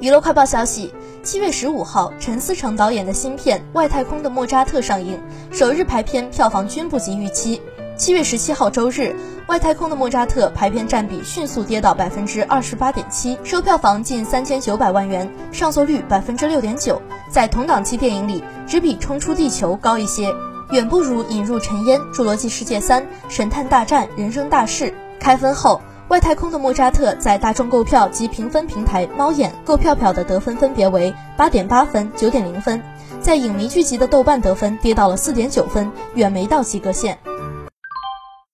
娱乐快报消息：七月十五号，陈思诚导演的新片《外太空的莫扎特》上映，首日排片票房均不及预期。七月十七号周日，《外太空的莫扎特》排片占比迅速跌到百分之二十八点七，收票房近三千九百万元，上座率百分之六点九，在同档期电影里只比《冲出地球》高一些，远不如《引入尘烟》《侏罗纪世界三》《神探大战》《人生大事》。开分后。外太空的莫扎特在大众购票及评分平台猫眼购票票的得分分别为八点八分、九点零分，在影迷聚集的豆瓣得分跌到了四点九分，远没到及格线。